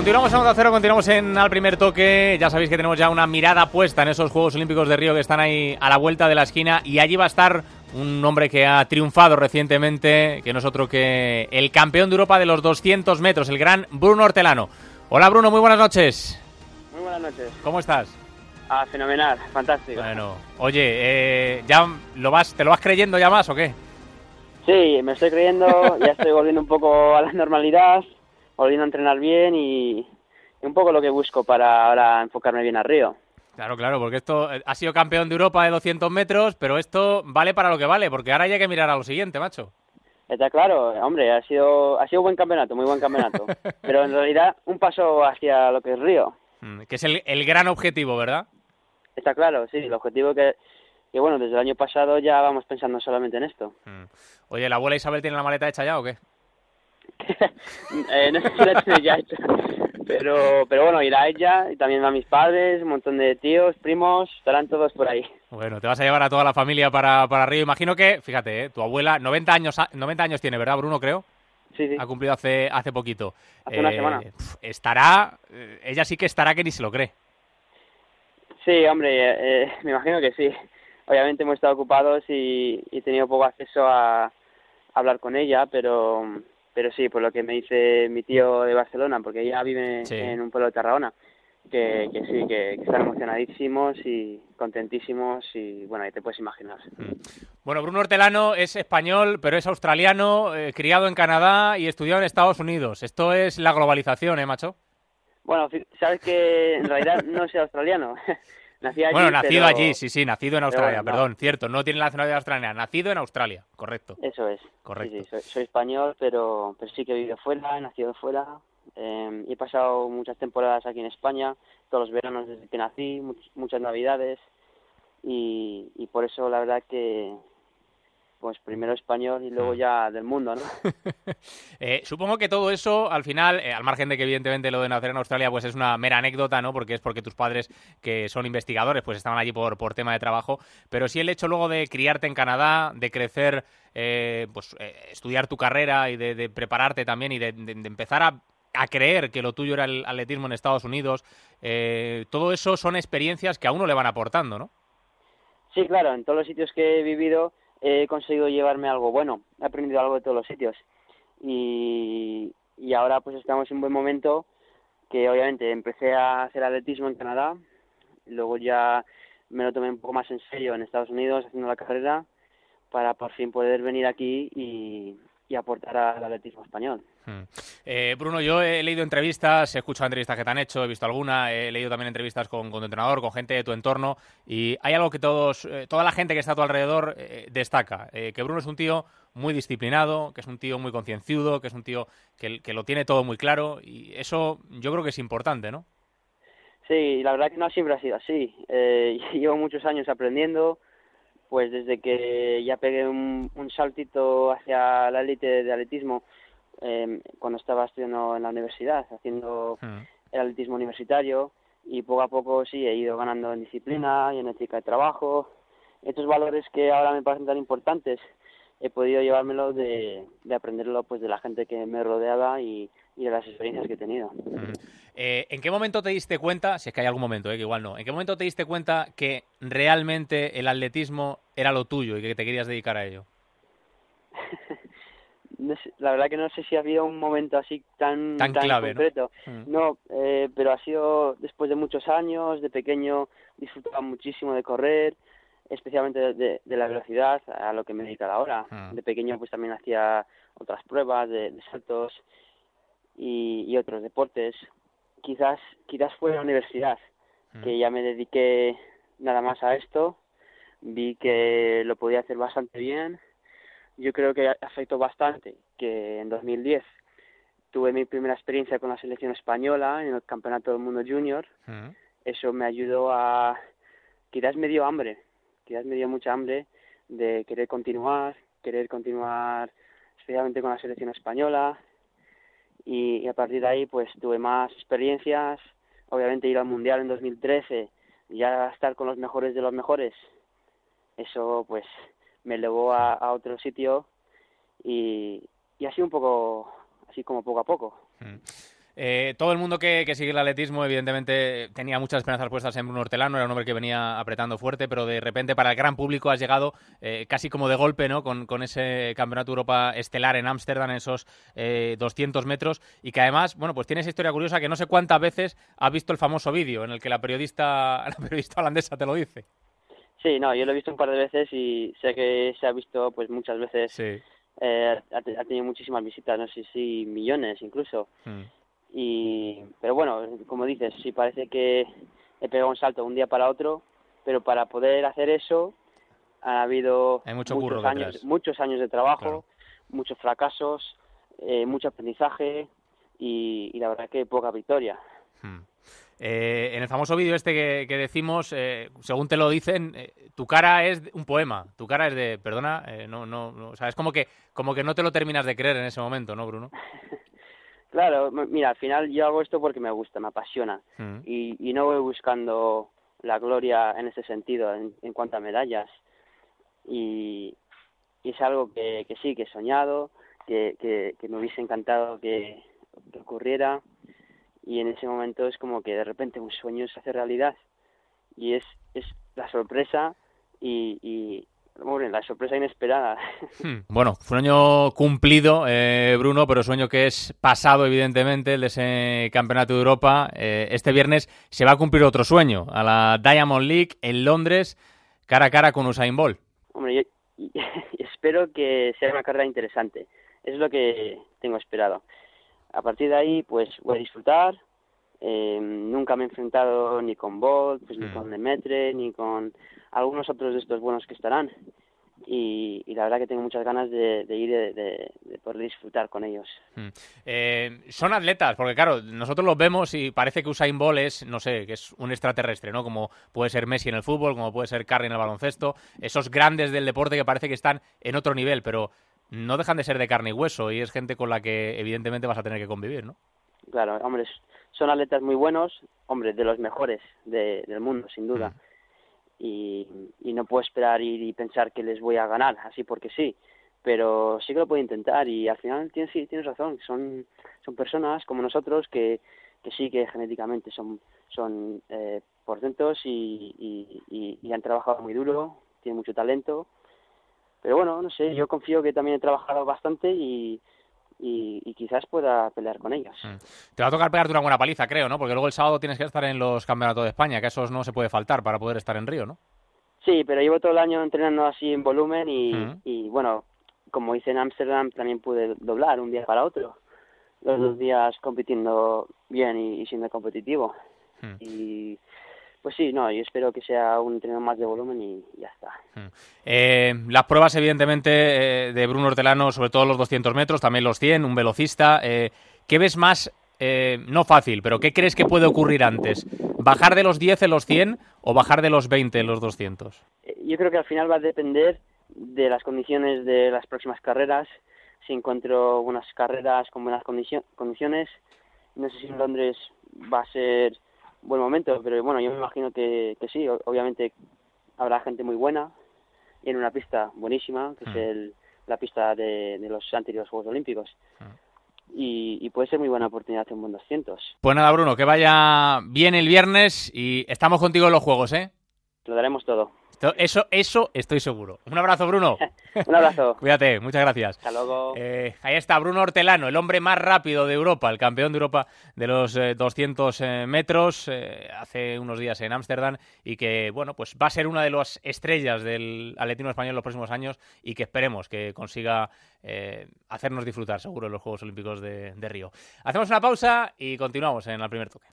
Continuamos en 1 0, continuamos en al primer toque. Ya sabéis que tenemos ya una mirada puesta en esos Juegos Olímpicos de Río que están ahí a la vuelta de la esquina y allí va a estar un hombre que ha triunfado recientemente, que no es otro que el campeón de Europa de los 200 metros, el gran Bruno Hortelano. Hola Bruno, muy buenas noches. Muy buenas noches. ¿Cómo estás? Ah, fenomenal, fantástico. Bueno, oye, eh, ¿ya lo vas, te lo vas creyendo ya más o qué? Sí, me estoy creyendo, ya estoy volviendo un poco a la normalidad, volviendo a entrenar bien y, y un poco lo que busco para ahora enfocarme bien a Río. Claro, claro, porque esto eh, ha sido campeón de Europa de 200 metros, pero esto vale para lo que vale, porque ahora hay que mirar a lo siguiente, macho. Está claro, hombre, ha sido ha sido buen campeonato, muy buen campeonato, pero en realidad un paso hacia lo que es Río. Mm, Que es el, el gran objetivo, ¿verdad? Está claro, sí, el objetivo que, que bueno, desde el año pasado ya vamos pensando solamente en esto. Mm. Oye, ¿la abuela Isabel tiene la maleta hecha ya o qué? Eh, no sé si la tiene ya hecha, pero, pero bueno, irá ella y también a mis padres, un montón de tíos, primos, estarán todos por ahí. Bueno, te vas a llevar a toda la familia para, para Río. Imagino que, fíjate, eh, tu abuela, 90 años, a- 90 años tiene, ¿verdad, Bruno, creo? Sí, sí. Ha cumplido hace, hace poquito. Hace una semana. pf, Estará, eh, ella sí que estará que ni se lo cree. Sí, hombre, eh, eh, me imagino que sí. Obviamente hemos estado ocupados y, y he tenido poco acceso a, a hablar con ella, pero, pero sí, por lo que me dice mi tío de Barcelona, porque ella vive Sí. en un pueblo de Tarragona, que, que sí, que, que están emocionadísimos y contentísimos y bueno, ahí te puedes imaginar. Bueno, Bruno Hortelano es español, pero es australiano, eh, criado en Canadá y estudiado en Estados Unidos. Esto es la globalización, ¿eh, macho? Bueno, sabes que en realidad no soy australiano. Allí, bueno, nacido pero- allí, sí, sí, nacido en Australia, bueno, no. perdón, cierto, no tiene la nacionalidad australiana, nacido en Australia, correcto. Eso es. Correcto. Sí, sí, soy, soy español, pero, pero sí que he vivido fuera, he nacido fuera. eh, y he pasado muchas temporadas aquí en España, todos los veranos desde que nací, much- muchas navidades. Y, y por eso la verdad que, pues primero español y Mm. luego ya del mundo, ¿no? Eh, supongo que todo eso, al final, eh, al margen de que evidentemente lo de nacer en Australia pues es una mera anécdota, ¿no? Porque es porque tus padres, que son investigadores, pues estaban allí por, por tema de trabajo. Pero sí el hecho luego de criarte en Canadá, de crecer, eh, pues eh, estudiar tu carrera y de, de prepararte también y de, de- de empezar a, a creer que lo tuyo era el atletismo en Estados Unidos, eh, todo eso son experiencias que a uno le van aportando, ¿no? Sí, claro, en todos los sitios que he vivido he conseguido llevarme algo bueno, he aprendido algo de todos los sitios. Y, y ahora pues estamos en un buen momento que obviamente empecé a hacer atletismo en Canadá, luego ya me lo tomé un poco más en serio en Estados Unidos haciendo la carrera para por fin poder venir aquí y, y aportar al atletismo español. Hmm. Eh, Bruno, yo he leído entrevistas, he escuchado entrevistas que te han hecho, he visto alguna, he leído también entrevistas con, tu entrenador, con gente de tu entorno, y hay algo que todos, eh, toda la gente que está a tu alrededor eh, destaca, eh, que Bruno es un tío muy disciplinado, que es un tío muy concienciudo, que es un tío que, lo tiene todo muy claro, y eso yo creo que es importante, ¿no? Sí, la verdad que no siempre ha sido así. Llevo muchos años aprendiendo, pues desde que ya pegué un, un saltito hacia la élite de atletismo eh, cuando estaba estudiando en la universidad, haciendo Hmm. el atletismo universitario y poco a poco sí he ido ganando en disciplina y en ética de trabajo. Estos valores que ahora me parecen tan importantes he podido llevármelo de, de aprenderlo pues de la gente que me rodeaba y, y de las experiencias que he tenido. Mm. Eh, ¿En qué momento te diste cuenta, si es que hay algún momento, eh, que igual no, ¿en qué momento te diste cuenta que realmente el atletismo era lo tuyo y que te querías dedicar a ello? No sé, la verdad que no sé si ha habido un momento así tan, Tan concreto. Mm. No, eh, pero ha sido después de muchos años, de pequeño disfrutaba muchísimo de correr, especialmente de, de- de la velocidad, a lo que me dedico ahora. Mm. De pequeño pues también hacía otras pruebas de, de saltos y, y otros deportes. Quizás, quizás fue en la universidad, Mm. que ya me dediqué nada más a esto, vi que lo podía hacer bastante bien. Yo creo que afectó bastante que en 2010 tuve mi primera experiencia con la selección española en el Campeonato del Mundo Junior. Mm. Eso me ayudó a, quizás me dio hambre, quizás me dio mucha hambre de querer continuar, querer continuar especialmente con la selección española y, y a partir de ahí pues tuve más experiencias, obviamente ir al Mundial en 2013, ya estar con los mejores de los mejores, eso pues me elevó a, otro sitio y, así un poco, así como poco a poco. Mm. Eh, todo el mundo que, sigue el atletismo, evidentemente, tenía muchas esperanzas puestas en Bruno Hortelano, era un hombre que venía apretando fuerte, pero de repente para el gran público has llegado eh, casi como de golpe, ¿no? Con, ese Campeonato Europa estelar en Ámsterdam, en esos 200 metros, y que además, bueno, pues tiene esa historia curiosa que no sé cuántas veces has visto el famoso vídeo en el que la periodista, la periodista holandesa te lo dice. Sí, no, yo lo he visto un par de veces y sé que se ha visto pues muchas veces. Sí. Eh, ha, tenido muchísimas visitas, no sé si millones incluso. Mm. Y, pero bueno, como dices, sí parece que he pegado un salto de un día para otro, pero para poder hacer eso ha habido muchos años, muchos años de trabajo, muchos fracasos, eh, mucho aprendizaje y, la verdad que poca victoria. Hmm. Eh, en el famoso vídeo este que, decimos, eh, según te lo dicen, eh, tu cara es un poema. Tu cara es de, perdona, no, no, o sea, es como que, como que no te lo terminas de creer en ese momento, ¿no, Bruno? claro, mira, al final yo hago esto porque me gusta, me apasiona hmm. y, no voy buscando la gloria en ese sentido, en, cuanto a medallas. Y, es algo que, sí, que he soñado, que, que, me hubiese encantado que ocurriera y en ese momento es como que de repente un sueño se hace realidad y es, es la sorpresa y, y bueno, la sorpresa inesperada. Hmm. Bueno, fue un año cumplido, eh, Bruno, pero sueño que es pasado, evidentemente, el de ese Campeonato de Europa. Eh, este viernes se va a cumplir otro sueño, a la Diamond League en Londres, cara a cara con Usain Bolt. Hombre, yo, espero que sea una carrera interesante. Es lo que tengo esperado a partir de ahí pues voy a disfrutar eh, nunca me he enfrentado ni con Bolt pues, ni mm. con Demetre ni con algunos otros de estos buenos que estarán y, la verdad que tengo muchas ganas de, ir de, poder disfrutar con ellos. Mm. Eh, son atletas, porque claro, nosotros los vemos y parece que Usain Bolt es, no sé, que es un extraterrestre, ¿no? Como puede ser Messi en el fútbol, como puede ser Curry en el baloncesto, esos grandes del deporte que parece que están en otro nivel, pero no dejan de ser de carne y hueso y es gente con la que evidentemente vas a tener que convivir, ¿no? Claro, hombres, son atletas muy buenos, hombres, de los mejores del mundo, sin duda. Mm. Y, y, no puedo esperar ir y pensar que les voy a ganar, así porque sí. Pero sí que lo puedo intentar y al final tienes, sí, tienes razón, son, son personas como nosotros que, que sí que genéticamente son, son eh, portentos y, y, y han trabajado muy duro, tienen mucho talento pero bueno, no sé, yo confío que también he trabajado bastante y, y, quizás pueda pelear con ellos. Mm. Te va a tocar pegarte una buena paliza, creo, ¿no? Porque luego el sábado tienes que estar en los campeonatos de España, que esos no se puede faltar para poder estar en Río, ¿no? Sí, pero llevo todo el año entrenando así en volumen y, mm. y bueno, como hice en Ámsterdam, también pude doblar un día para otro. Los dos días compitiendo bien y, siendo competitivo. Y pues sí, no, yo espero que sea un entrenamiento más de volumen y ya está. Hmm. Eh, las pruebas, evidentemente, eh, de Bruno Hortelano, sobre todo los 200 metros, también los 100, un velocista. Eh, ¿Qué ves más, no fácil, pero qué crees que puede ocurrir antes? ¿Bajar de los 10 en los 100 o bajar de los 20 en los 200? Yo creo que al final va a depender de las condiciones de las próximas carreras. Si encuentro unas carreras con buenas condiciones, no sé si en Londres va a ser buen momento, pero bueno, yo me imagino que, que sí, obviamente habrá gente muy buena y en una pista buenísima, que es mm. el, la pista de, de, los anteriores Juegos Olímpicos. Mm. Y, y, puede ser muy buena oportunidad en buen 200. Pues nada, Bruno, que vaya bien el viernes y estamos contigo en los Juegos, ¿eh? Lo daremos todo. Eso, eso estoy seguro. Un abrazo, Bruno. Un abrazo. Cuídate, muchas gracias. Hasta luego. Eh, ahí está Bruno Hortelano, el hombre más rápido de Europa, el campeón de Europa de los 200 eh, eh, metros, hace unos días en Ámsterdam, y que, bueno, pues va a ser una de las estrellas del atletismo español en los próximos años y que esperemos que consiga hacernos disfrutar, seguro, en los Juegos Olímpicos de Río. Hacemos una pausa y continuamos en el primer toque.